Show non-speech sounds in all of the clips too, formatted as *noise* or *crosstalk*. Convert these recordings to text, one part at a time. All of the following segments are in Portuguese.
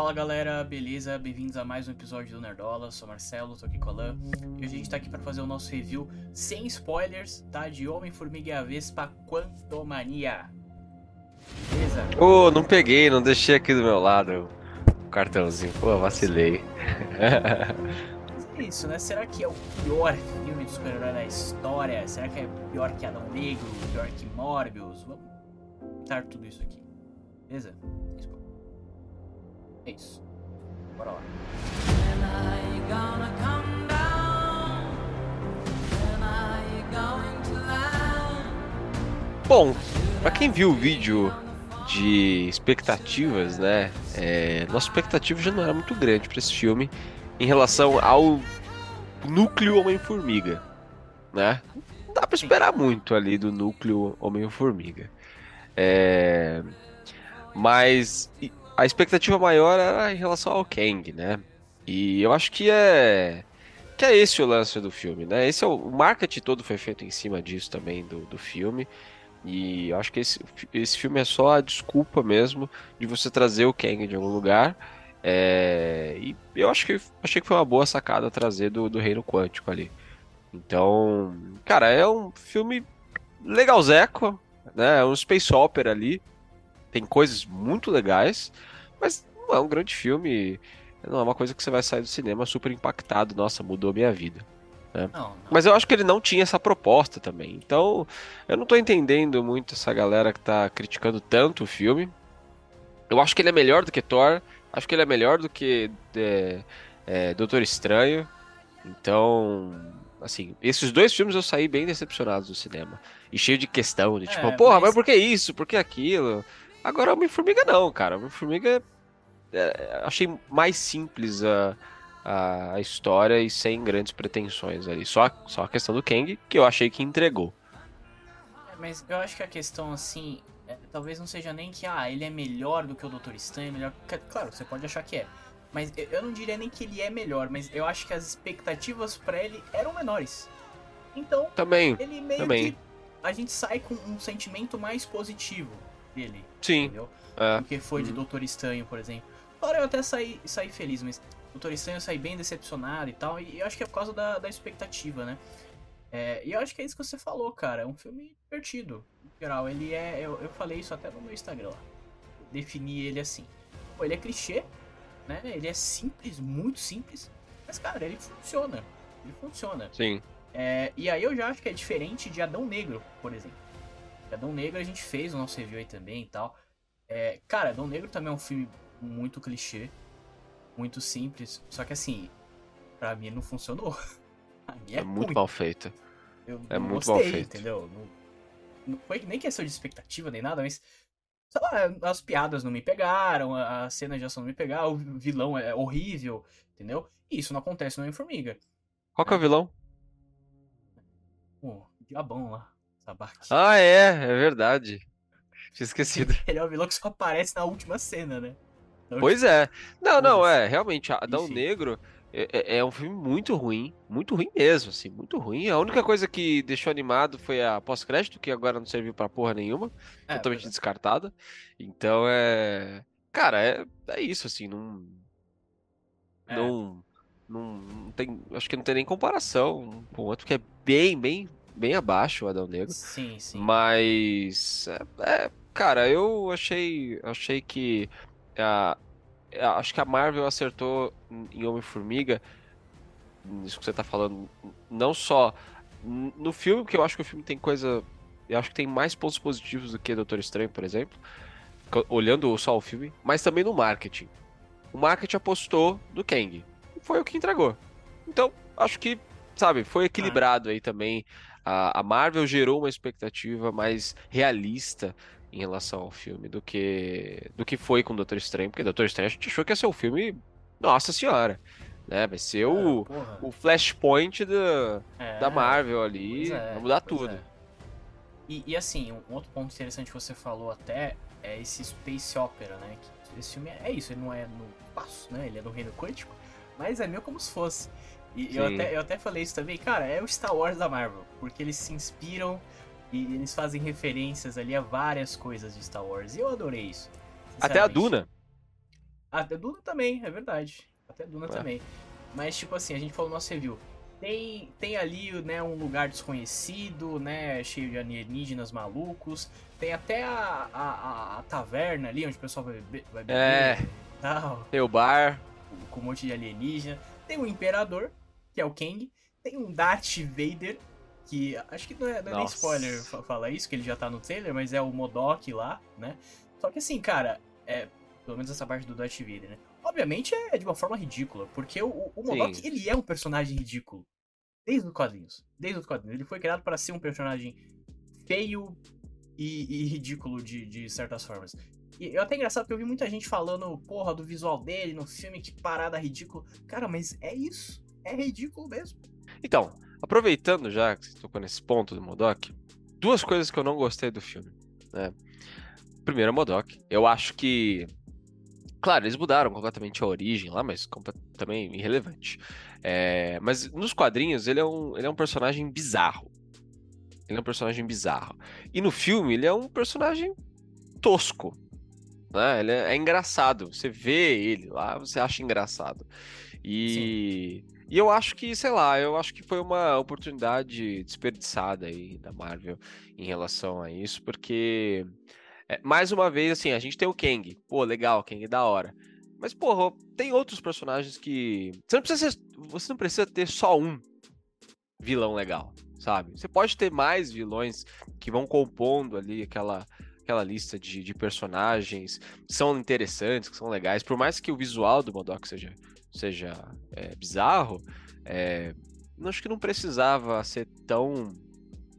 Fala galera, beleza? Bem-vindos a mais um episódio do Nerdola. Sou Marcelo, tô aqui com a Lan. E hoje a gente tá aqui para fazer o nosso review sem spoilers, tá? De Homem-Formiga e a Vespa Quantumania. Beleza? Ô, oh, não peguei, não deixei aqui do meu lado o cartãozinho. Pô, vacilei. é isso, né? Será que é o pior filme de super-herói da história? Será que é pior que Adão Negro? Pior que Morbius? Vamos tentar tudo isso aqui. Beleza? É isso. Bora lá. Bom, para quem viu o vídeo de expectativas, né? É, nossa expectativa já não era muito grande para esse filme em relação ao núcleo Homem-Formiga, né? Não dá para esperar muito ali do núcleo Homem-Formiga. É... Mas a expectativa maior era em relação ao Kang, né? E eu acho que é que é esse o lance do filme, né? Esse é o, o marketing todo foi feito em cima disso também do, do filme. E eu acho que esse, esse filme é só a desculpa mesmo de você trazer o Kang de algum lugar. É, e eu acho que achei que foi uma boa sacada trazer do, do Reino Quântico ali. Então, cara, é um filme legalzeco, né? É um space opera ali. Tem coisas muito legais. Mas não é um grande filme, não é uma coisa que você vai sair do cinema super impactado, nossa, mudou minha vida. Né? Não, não. Mas eu acho que ele não tinha essa proposta também. Então, eu não tô entendendo muito essa galera que tá criticando tanto o filme. Eu acho que ele é melhor do que Thor, acho que ele é melhor do que é, é, Doutor Estranho. Então, assim, esses dois filmes eu saí bem decepcionado do cinema. E cheio de questão, de tipo, é, porra, mas... mas por que isso? Por que aquilo? Agora, Homem-Formiga não, cara. Homem-Formiga é, achei mais simples a, a, história e sem grandes pretensões ali. Só, só a questão do Kang, que eu achei que entregou. É, mas eu acho que a questão, assim, é, talvez não seja nem que, ah, ele é melhor do que o Doutor Estranho, melhor... Claro, você pode achar que é. Mas eu não diria nem que ele é melhor, mas eu acho que as expectativas para ele eram menores. Então, também, ele meio também. que a gente sai com um sentimento mais positivo dele. Sim. Entendeu? É. Do que foi de hum. Doutor Estranho, por exemplo. Claro, eu até saí, saí feliz, mas Doutor Estranho eu saí bem decepcionado e tal. E eu acho que é por causa da, da expectativa, né? É, e eu acho que é isso que você falou, cara. É um filme divertido. Em geral, ele é. Eu, eu falei isso até no meu Instagram lá. defini ele assim. Pô, ele é clichê, né? Ele é simples, muito simples. Mas, cara, ele funciona. Ele funciona. Sim. É, e aí eu já acho que é diferente de Adão Negro, por exemplo. Adão Negro a gente fez o nosso review aí também e tal. É, cara, Adão Negro também é um filme muito clichê, muito simples. Só que assim, pra mim não funcionou. *laughs* é, é muito mal feito. Eu é muito gostei, mal feito. Entendeu? Não, não foi nem questão de expectativa nem nada, mas. Sei lá, as piadas não me pegaram, a cena de ação não me pegaram, o vilão é horrível, entendeu? E isso não acontece no Homem-Formiga. Qual que é o vilão? O diabão lá. Ah, é, é verdade. Tinha *laughs* esquecido. Ele é o vilão que só aparece na última cena, né? Pois é. Não, não, é, realmente, Adão Enfim. Negro é, é, é, um filme muito ruim, muito ruim mesmo, assim, muito ruim. A única coisa que deixou animado foi a pós-crédito, que agora não serviu pra porra nenhuma, é, totalmente é. descartada. Então é. Cara, é, é isso, assim, não. É. Não, não. Não tem. Acho que não tem nem comparação com o outro, que é bem, bem bem abaixo o Adão Negro. Sim, sim. Mas, é, é, cara, eu achei, achei que a, acho que a Marvel acertou em Homem-Formiga, isso que você tá falando, não só no filme, porque eu acho que o filme tem coisa, eu acho que tem mais pontos positivos do que Doutor Estranho, por exemplo, olhando só o filme, mas também no marketing. O marketing apostou no Kang, foi o que entregou. Então, acho que, sabe, foi equilibrado ah. aí também a, a Marvel gerou uma expectativa mais realista em relação ao filme do que do que foi com Doutor Estranho, porque Doutor Estranho a gente achou que ia ser o um filme, nossa senhora, né? Vai ser o, é, o flashpoint da, é, da Marvel ali, é, vai mudar tudo. É. E, e, assim, um outro ponto interessante que você falou até é esse space opera, né? Que esse filme é isso, ele não é no espaço, né? Ele é no reino quântico, mas é meio como se fosse. E eu até, eu até falei isso também, cara, é o Star Wars da Marvel, porque eles se inspiram e eles fazem referências ali a várias coisas de Star Wars. E eu adorei isso. Até a Duna. Até Duna também, é verdade. Até Duna É. também. Mas, tipo assim, a gente falou no nosso review. Tem, tem ali, né, um lugar desconhecido, né, cheio de alienígenas malucos. Tem até a, a, a- a taverna ali, onde o pessoal vai beber, vai beber É. tal, Tem o bar. com um monte de alienígena. Tem o Imperador, que é o Kang. Tem um Darth Vader, que acho que não é, não é nem spoiler fa- falar isso, que ele já tá no trailer, mas é o Modok lá, né? Só que assim, cara, é, pelo menos essa parte do Darth Vader, né? Obviamente é de uma forma ridícula, porque o, o Modok, ele é um personagem ridículo. Desde os quadrinhos. Desde os quadrinhos. Ele foi criado para ser um personagem feio e, e ridículo de, de certas formas. E é até engraçado porque eu vi muita gente falando, porra, do visual dele no filme, que parada ridícula. Cara, mas é isso. É ridículo mesmo. Então, aproveitando já que você tocou nesse ponto do Modok, duas coisas que eu não gostei do filme. Né? Primeiro, Modok. Eu acho que. Claro, eles mudaram completamente a origem lá, mas também irrelevante. É, mas nos quadrinhos, ele é, um, ele é um personagem bizarro. Ele é um personagem bizarro. E no filme, ele é um personagem tosco. Né? Ele é, é engraçado. Você vê ele lá, você acha engraçado. E. E eu acho que, sei lá, eu acho que foi uma oportunidade desperdiçada aí da Marvel em relação a isso, porque, é, mais uma vez, assim, a gente tem o Kang. Pô, legal, Kang é da hora. Mas, porra, tem outros personagens que. Você não precisa, ser- você não precisa ter só um vilão legal, sabe? Você pode ter mais vilões que vão compondo ali aquela, aquela lista de, de personagens que são interessantes, que são legais. Por mais que o visual do Modok seja seja é, bizarro, é, acho que não precisava ser tão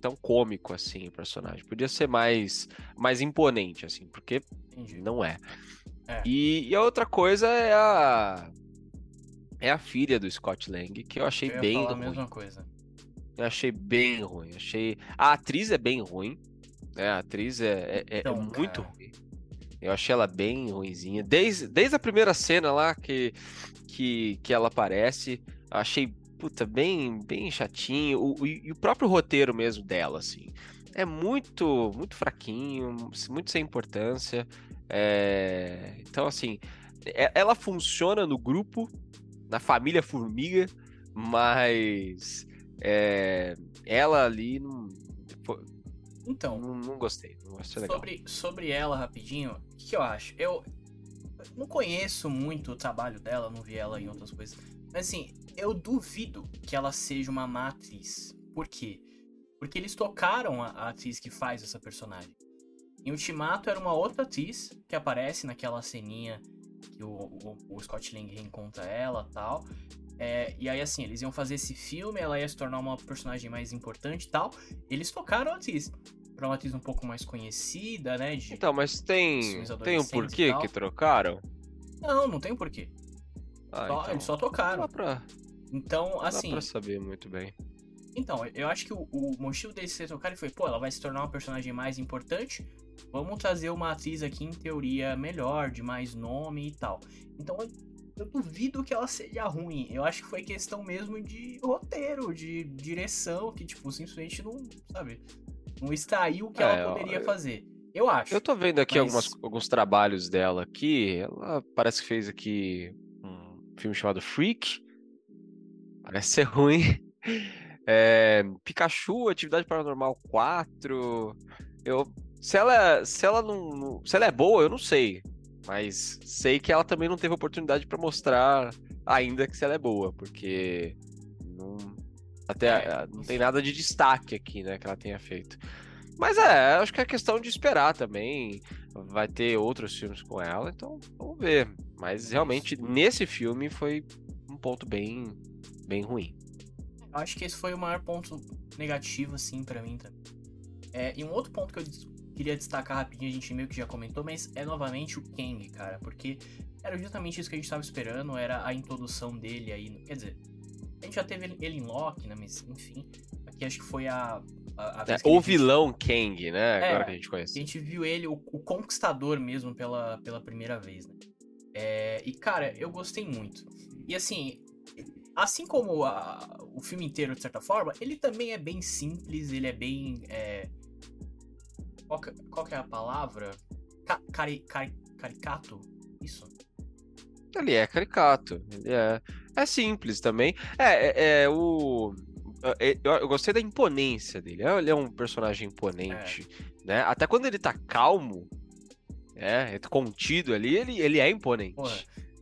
tão cômico assim o personagem. Podia ser mais mais imponente assim, porque Entendi. não é. É. E, e a outra coisa é a é a filha do Scott Lang, que eu achei eu bem ruim. mesma coisa. Eu achei bem ruim. Achei a atriz é bem ruim, né? A atriz é, é- é Então, muito cara. ruim. Eu achei ela bem ruinzinha. Desde, desde a primeira cena lá que, que, que ela aparece, achei, puta, bem, bem chatinho. O, e o próprio roteiro mesmo dela, assim. É muito, muito fraquinho, muito sem importância. É, Então, assim, é- ela funciona no grupo, na família Formiga, mas é, ela ali não, Então, não, não gostei. Não achei legal. sobre, sobre ela rapidinho, o que, que eu acho? Eu não conheço muito o trabalho dela, não vi ela em outras coisas. Mas assim, eu duvido que ela seja uma má atriz. Por quê? Porque eles tocaram a, a atriz que faz essa personagem. Em Ultimato era uma outra atriz que aparece naquela ceninha que o, o, o Scott Lang reencontra ela tal. É, e aí, assim, eles iam fazer esse filme, ela ia se tornar uma personagem mais importante e tal. Eles tocaram a atriz. Pra uma atriz um pouco mais conhecida, né? De... Então, mas tem, tem um porquê que trocaram? Não, não tem porquê. Ah, Só- então, Eles só tocaram. dá pra, Então, não dá assim. pra saber muito bem. Então, eu acho que o, o motivo deles ser trocarem foi, pô, ela vai se tornar uma personagem mais importante. Vamos trazer uma atriz aqui, em teoria, melhor, de mais nome e tal. Então, eu, eu duvido que ela seja ruim. Eu acho que foi questão mesmo de roteiro, de direção, que, tipo, simplesmente não, sabe, não extraiu o que É, ela poderia eu- fazer. Eu acho. Eu tô vendo aqui Mas- algumas, alguns trabalhos dela aqui. Ela parece que fez aqui um filme chamado Freak. Parece ser *laughs* ruim. É, Pikachu, Atividade Paranormal 4. Eu, se ela, se ela não, se ela é boa, eu não sei. Mas sei que ela também não teve oportunidade pra mostrar ainda que se ela é boa, porque não, até É, não isso. tem nada de destaque aqui, né, que ela tenha feito. Mas é, acho que é questão de esperar também. Vai ter outros filmes com ela, então vamos ver. Mas realmente, nesse filme foi um ponto bem, bem ruim. Eu acho que esse foi o maior ponto negativo, assim, pra mim também. É, e um outro ponto que eu queria destacar rapidinho, a gente meio que já comentou, mas é novamente o Kang, cara, porque era justamente isso que a gente tava esperando, era a introdução dele aí. Quer dizer, a gente já teve ele- em Loki, né? Mas, enfim, aqui acho que foi a. a, a É, o vilão Kang, né? É, Agora que a gente a conhece. gente viu ele, o, o conquistador mesmo, pela, pela primeira vez, né? É, e, cara, eu gostei muito. E, assim, assim como a- o filme inteiro, de certa forma, ele também é bem simples, ele é bem... é, qual, que, qual que é a palavra? Ca- cari- cari- caricato? Isso? Ele é caricato. Ele é, é simples também. É, é, é o. é, Eu, gostei da imponência dele. Ele é um personagem imponente, né? Até quando ele tá calmo, é, contido ali, ele, ele é imponente. Porra.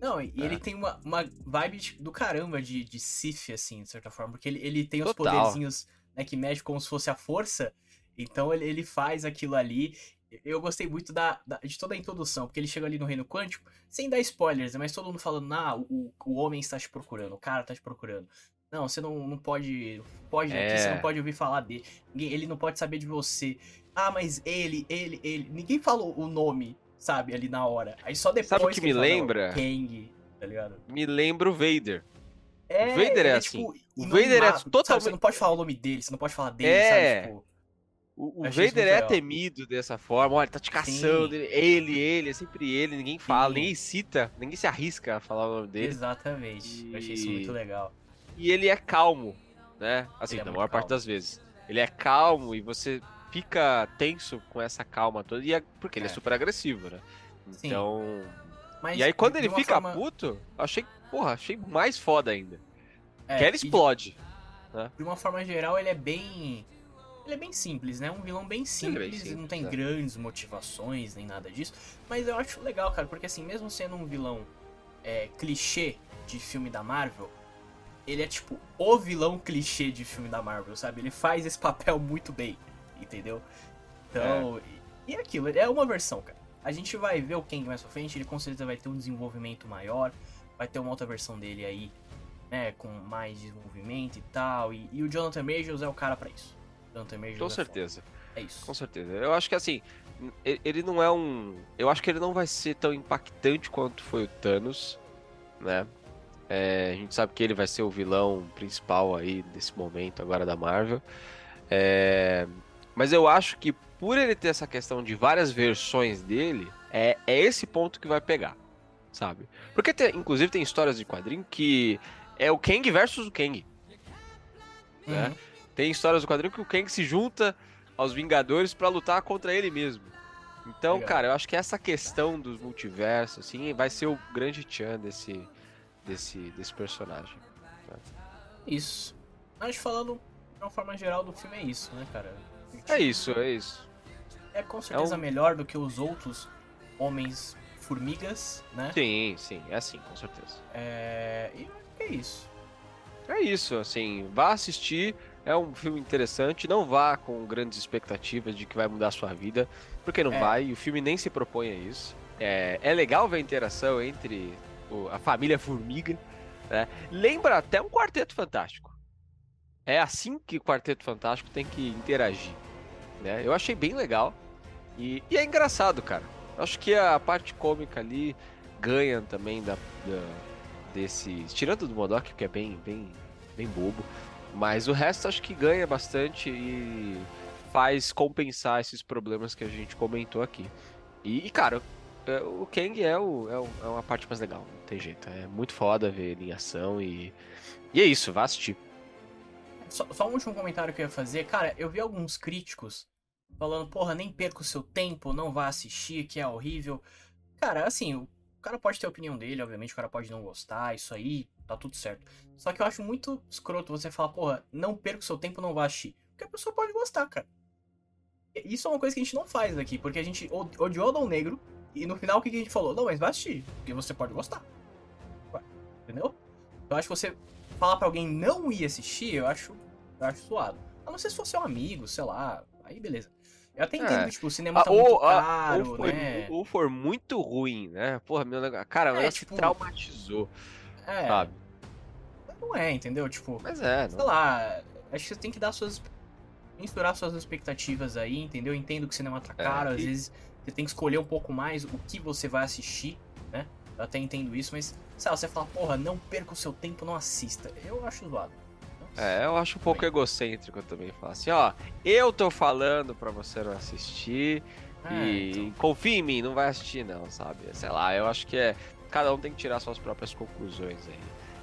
Não, e É. ele tem uma, uma vibe de- do caramba de, de Sif, assim, de certa forma. Porque ele, ele tem os Total. poderzinhos né, que mexe como se fosse a força. Então ele, ele faz aquilo ali. Eu gostei muito da, da- de toda a introdução, porque ele chega ali no reino quântico, sem dar spoilers, né, mas todo mundo falando, ah, o, o homem está te procurando, o cara está te procurando. Não, você não, não pode. Pode aqui, você É. não pode ouvir falar dele. Ninguém- Ele não pode saber de você. Ah, mas ele, ele, ele. Ninguém falou o nome, sabe, ali na hora. Aí só depois. Sabe o que me ele fala, lembra? Kang, tá ligado? Me lembra o Vader. É, Vader ele é assim. tipo, O Vader é inanimado, sabe? totalmente- Você não pode falar o nome dele, você não pode falar dele, É. sabe? Tipo, O, o isso Vader é legal. temido dessa forma. Olha, tá te caçando. Ele, ele, é sempre ele. Ninguém fala, Sim. ninguém cita, ninguém se arrisca a falar o nome dele. exatamente. Eu achei isso E- muito legal. E ele é calmo, né? Assim, Ele é na maior parte calmo. das vezes. Ele é calmo e você fica tenso com essa calma toda. E é porque ele é É. super agressivo, né? Sim. Então. Mas E aí quando ele fica forma- puto, achei, porra, achei mais foda ainda. é, que ele e de- explode. De uma forma geral, ele é bem. Ele é bem simples, né? Um vilão bem simples, simples, não tem é. grandes motivações nem nada disso. Mas eu acho legal, cara, porque assim, mesmo sendo um vilão é, clichê de filme da Marvel, ele é tipo o vilão clichê de filme da Marvel, sabe? Ele faz esse papel muito bem, entendeu? Então, e, e é aquilo, é uma versão, cara. A gente vai ver o Kang mais pra frente, ele com certeza vai ter um desenvolvimento maior, vai ter uma outra versão dele aí, né, com mais desenvolvimento e tal. E, e o Jonathan Majors é o cara pra isso. Jonathan Majors Com é certeza. É isso. Com certeza. Eu acho que assim, ele não é um. Eu acho que ele não vai ser tão impactante quanto foi o Thanos, né? É, a gente sabe que ele vai ser o vilão principal aí desse momento agora da Marvel. É, mas eu acho que por ele ter essa questão de várias versões dele, é, é esse ponto que vai pegar, sabe? Porque tem- inclusive tem histórias de quadrinho que é o Kang versus o Kang. né? Uhum. Tem histórias do quadrinho que o Kang se junta aos Vingadores pra lutar contra ele mesmo. Então, Legal. cara, eu acho que essa questão dos multiversos, assim, vai ser o grande tchan desse, desse, desse personagem. Isso. Mas falando de uma forma geral do filme é isso, né, cara? É isso, é isso. É com certeza um- melhor do que os outros homens formigas, né? Sim, sim, é assim, com certeza. É... E é isso. É isso, assim, vá assistir, é um filme interessante, não vá com grandes expectativas de que vai mudar a sua vida, porque não É. vai, e o filme nem se propõe a isso. É, é legal ver a interação entre o- a família Formiga, né? Lembra até um Quarteto Fantástico. É assim que o Quarteto Fantástico tem que interagir, né? Eu achei bem legal, e, e é engraçado, cara. Acho que a parte cômica ali ganha também da, da- desse. Tirando do Modok, que é bem, bem, bem bobo. Mas o resto acho que ganha bastante e faz compensar esses problemas que a gente comentou aqui. E, e, cara, é, o Kang é, o, é, o- é uma parte mais legal, não tem jeito. É muito foda ver ele em ação e. E é isso, vá assistir. Só, só um último comentário que eu ia fazer. Cara, eu vi alguns críticos falando, porra, nem perca o seu tempo, não vá assistir, que é horrível. Cara, assim, cara pode ter a opinião dele, obviamente, o cara pode não gostar, isso aí, tá tudo certo. Só que eu acho muito escroto você falar, porra, não perca o seu tempo, não vá assistir. Porque a pessoa pode gostar, cara. Isso é uma coisa que a gente não faz aqui, porque a gente od- odiou o Adão Negro, e no final o que a gente falou? Não, mas vai assistir, porque você pode gostar. Entendeu? Eu acho que você falar pra alguém não ir assistir, eu acho, eu acho suado. A não ser se fosse um amigo, sei lá, aí beleza. Eu até entendo É. que, tipo, o cinema Ah, tá muito ou, ah, caro, ou, né? ou for muito ruim, né? Porra, meu negócio. Cara, o É, negócio tipo, traumatizou, É, sabe? não é, entendeu? Tipo, Mas é, sei não. lá, acho que você tem que dar suas. misturar suas expectativas aí, entendeu? Eu entendo que o cinema tá É, caro, às e- vezes você tem que escolher um pouco mais o que você vai assistir, né? Eu até entendo isso, mas, sei lá, você fala, porra, não perca o seu tempo, não assista. Eu acho zoado. É, eu acho um pouco egocêntrico também falar assim, ó, eu tô falando pra você não assistir É, e então. confia em mim, não vai assistir não, sabe? Sei lá, eu acho que é cada um tem que tirar suas próprias conclusões aí.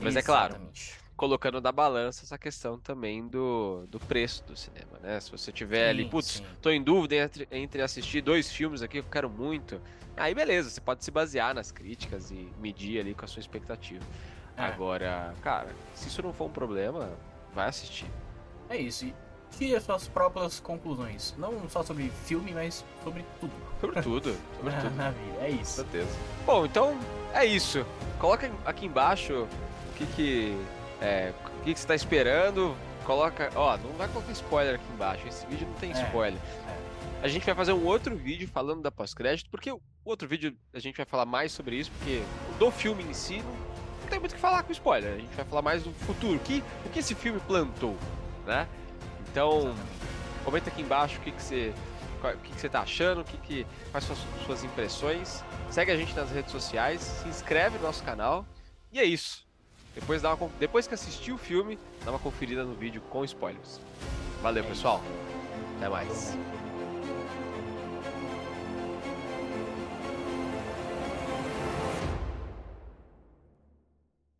Mas é claro, Exatamente. colocando na balança essa questão também do, do preço do cinema, né? Se você tiver Sim, ali, putz, sim. tô em dúvida entre, entre assistir dois filmes aqui que eu quero muito, aí beleza, você pode se basear nas críticas e medir ali com a sua expectativa. É. Agora, cara, se isso não for um problema, vai assistir. É isso. E tire as suas próprias conclusões. Não só sobre filme, mas sobre tudo Sobre *laughs* tudo, sobre na, tudo. na vida. É Com isso. certeza. Bom, então é isso. Coloca aqui embaixo o que que, é, o que, que você tá esperando. Coloca, ó, não vai colocar spoiler aqui embaixo. Esse vídeo não tem É, spoiler. A gente vai fazer um outro vídeo falando da pós-crédito, porque o outro vídeo a gente vai falar mais sobre isso, porque do filme em si não, não tem muito o que falar com spoiler. A gente vai falar mais do futuro, o que, o que esse filme plantou, né? Então, Exatamente. Comenta aqui embaixo o que, que você. O que, que você tá achando, o que, que, quais são as suas impressões. Segue a gente nas redes sociais, se inscreve no nosso canal. E é isso. Depois, dá uma, depois que assistir o filme, dá uma conferida no vídeo com spoilers. Valeu, É pessoal. Até mais.